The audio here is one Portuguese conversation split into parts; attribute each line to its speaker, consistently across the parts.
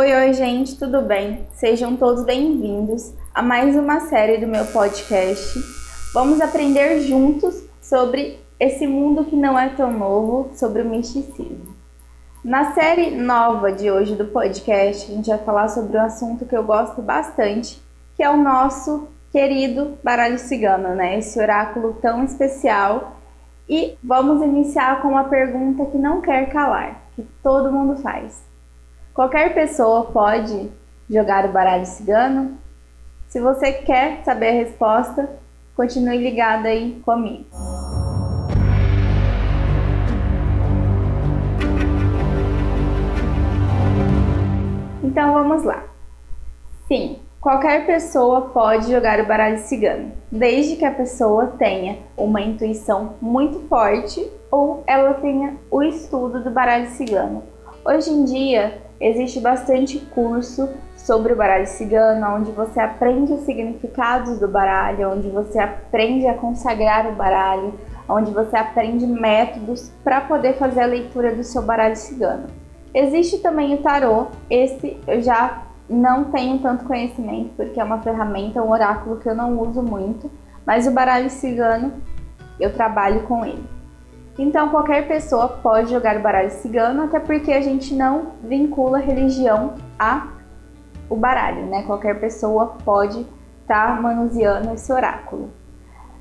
Speaker 1: Oi, oi, gente, tudo bem? Sejam todos bem-vindos a mais uma série do meu podcast. Vamos aprender juntos sobre esse mundo que não é tão novo, sobre o misticismo. Na série nova de hoje do podcast, a gente vai falar sobre um assunto que eu gosto bastante, que é o nosso querido baralho cigano, né? Esse oráculo tão especial. E vamos iniciar com uma pergunta que não quer calar, que todo mundo faz. Qualquer pessoa pode jogar o baralho cigano? Se você quer saber a resposta, continue ligado aí comigo. Então vamos lá. Sim, qualquer pessoa pode jogar o baralho cigano, desde que a pessoa tenha uma intuição muito forte ou ela tenha o estudo do baralho cigano. Hoje em dia existe bastante curso sobre o baralho cigano, onde você aprende os significados do baralho, onde você aprende a consagrar o baralho, onde você aprende métodos para poder fazer a leitura do seu baralho cigano. Existe também o tarô, esse eu já não tenho tanto conhecimento porque é uma ferramenta, um oráculo que eu não uso muito, mas o baralho cigano eu trabalho com ele. Então qualquer pessoa pode jogar o baralho cigano, até porque a gente não vincula religião a o baralho, né? Qualquer pessoa pode estar tá manuseando esse oráculo.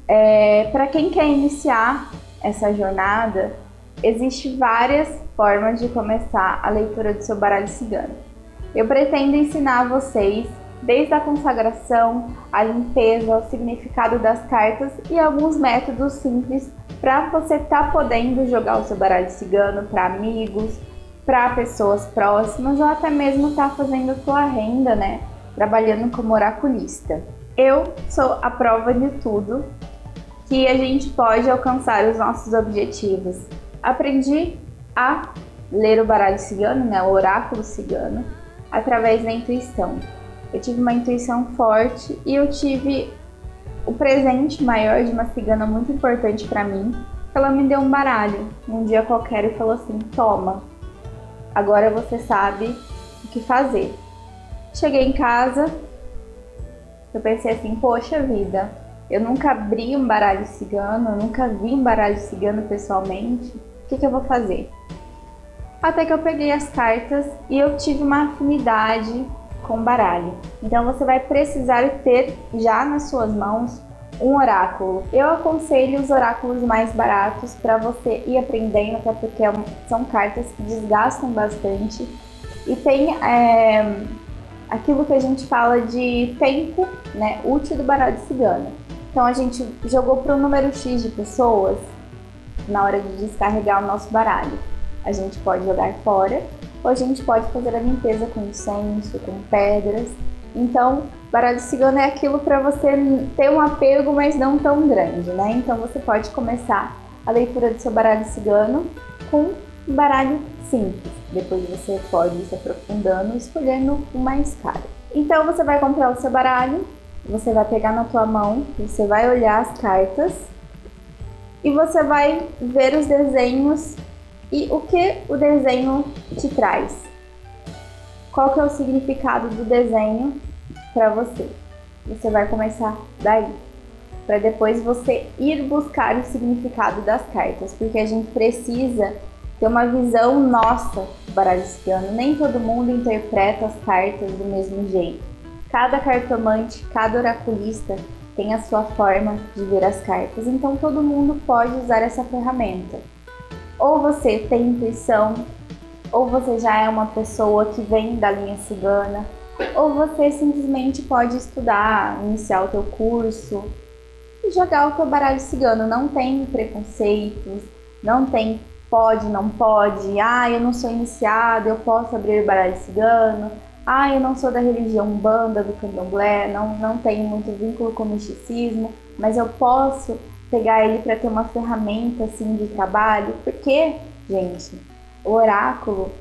Speaker 1: É, Para quem quer iniciar essa jornada, existe várias formas de começar a leitura do seu baralho cigano. Eu pretendo ensinar vocês desde a consagração, a limpeza, o significado das cartas e alguns métodos simples para você estar tá podendo jogar o seu baralho cigano para amigos, para pessoas próximas ou até mesmo estar tá fazendo sua renda, né? Trabalhando como oraculista. Eu sou a prova de tudo que a gente pode alcançar os nossos objetivos. Aprendi a ler o baralho cigano, né, o oráculo cigano, através da intuição. Eu tive uma intuição forte e eu tive o presente maior de uma cigana muito importante para mim. Ela me deu um baralho um dia qualquer e falou assim: "Toma. Agora você sabe o que fazer". Cheguei em casa, eu pensei assim: "Poxa vida, eu nunca abri um baralho cigano, eu nunca vi um baralho cigano pessoalmente. O que, que eu vou fazer?" Até que eu peguei as cartas e eu tive uma afinidade com baralho. Então você vai precisar ter já nas suas mãos um oráculo. Eu aconselho os oráculos mais baratos para você ir aprendendo, até porque é são cartas que desgastam bastante e tem é, aquilo que a gente fala de tempo né, útil do baralho cigano. Então a gente jogou para um número X de pessoas na hora de descarregar o nosso baralho. A gente pode jogar fora ou a gente pode fazer a limpeza com incenso, com pedras. Então, baralho cigano é aquilo para você ter um apego, mas não tão grande, né? Então, você pode começar a leitura do seu baralho cigano com um baralho simples. Depois você pode ir se aprofundando, escolhendo o mais caro. Então, você vai comprar o seu baralho, você vai pegar na tua mão, você vai olhar as cartas e você vai ver os desenhos e o que o desenho te traz? Qual que é o significado do desenho para você? Você vai começar daí, para depois você ir buscar o significado das cartas, porque a gente precisa ter uma visão nossa do baralho cigano. Nem todo mundo interpreta as cartas do mesmo jeito. Cada cartomante, cada oraculista tem a sua forma de ver as cartas, então todo mundo pode usar essa ferramenta. Ou você tem intuição, ou você já é uma pessoa que vem da linha cigana, ou você simplesmente pode estudar, iniciar o teu curso e jogar o teu baralho cigano. Não tem preconceitos, não tem pode, não pode, ah, eu não sou iniciado, eu posso abrir baralho cigano, ah, eu não sou da religião banda do candomblé, não, não tenho muito vínculo com o misticismo, mas eu posso pegar ele para ter uma ferramenta assim de trabalho, porque, gente, o oráculo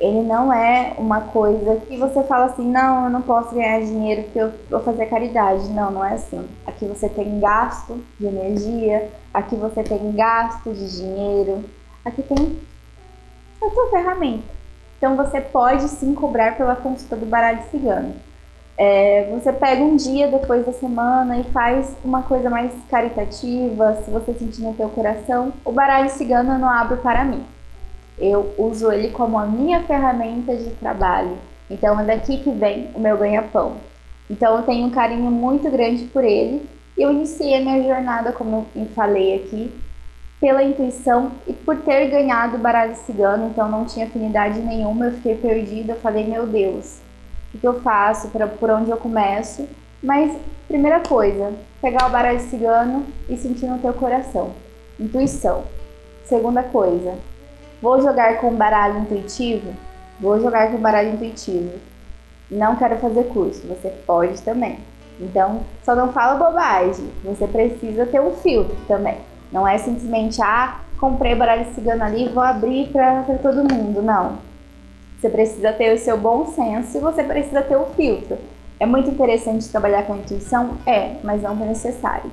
Speaker 1: ele não é uma coisa que você fala assim, não, eu não posso ganhar dinheiro porque eu vou fazer caridade. Não, não é assim. Aqui você tem gasto de energia, aqui você tem gasto de dinheiro, aqui tem a sua ferramenta. Então você pode sim cobrar pela consulta do baralho cigano. É, você pega um dia depois da semana e faz uma coisa mais caritativa, se você sentir no teu coração. O baralho cigano eu não abro para mim. Eu uso ele como a minha ferramenta de trabalho. Então é daqui que vem o meu ganha-pão. Então eu tenho um carinho muito grande por ele. E eu iniciei a minha jornada, como eu falei aqui, pela intuição e por ter ganhado o baralho cigano, então não tinha afinidade nenhuma, eu fiquei perdida, eu falei, meu Deus, o que eu faço, pra, por onde eu começo. Mas, primeira coisa, pegar o baralho cigano e sentir no teu coração. Intuição. Segunda coisa, vou jogar com baralho intuitivo? Vou jogar com baralho intuitivo. Não quero fazer curso, você pode também. Então, só não fala bobagem, você precisa ter um filtro também. Não é simplesmente, ah, comprei baralho cigano ali, vou abrir para todo mundo. Não. Você precisa ter o seu bom senso e você precisa ter o filtro. É muito interessante trabalhar com intuição? É, mas não é necessário.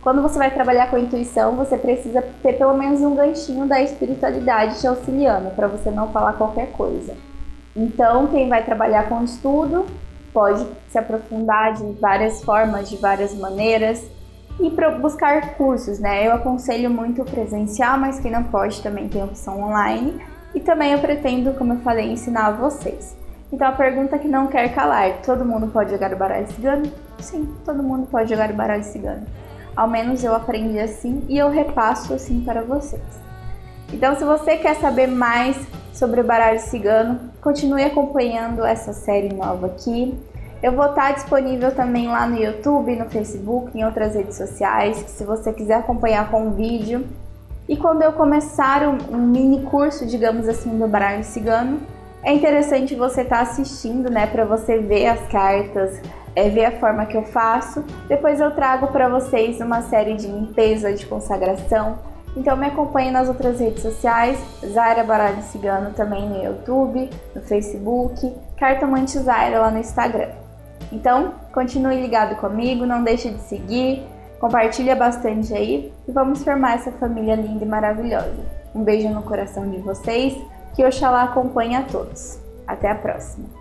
Speaker 1: Quando você vai trabalhar com intuição, você precisa ter pelo menos um ganchinho da espiritualidade te auxiliando para você não falar qualquer coisa. Então, quem vai trabalhar com estudo pode se aprofundar de várias formas, de várias maneiras e buscar cursos, né? Eu aconselho muito presencial, mas quem não pode também tem opção online e também eu pretendo, como eu falei, ensinar a vocês. Então a pergunta que não quer calar: todo mundo pode jogar o baralho cigano? Sim, todo mundo pode jogar o baralho cigano. Ao menos eu aprendi assim e eu repasso assim para vocês. Então, se você quer saber mais sobre o baralho cigano, continue acompanhando essa série nova aqui. Eu vou estar disponível também lá no YouTube, no Facebook, em outras redes sociais, se você quiser acompanhar com vídeo. E quando eu começar um, um mini curso, digamos assim, do baralho cigano, é interessante você estar tá assistindo, né, para você ver as cartas, é, ver a forma que eu faço. Depois eu trago para vocês uma série de limpeza, de consagração. Então me acompanhe nas outras redes sociais, Zaira Baralho Cigano também no YouTube, no Facebook, Cartomante Zaira lá no Instagram. Então, continue ligado comigo, não deixe de seguir, Compartilha bastante aí e vamos formar essa família linda e maravilhosa. Um beijo no coração de vocês, que Oxalá acompanhe a todos. Até a próxima!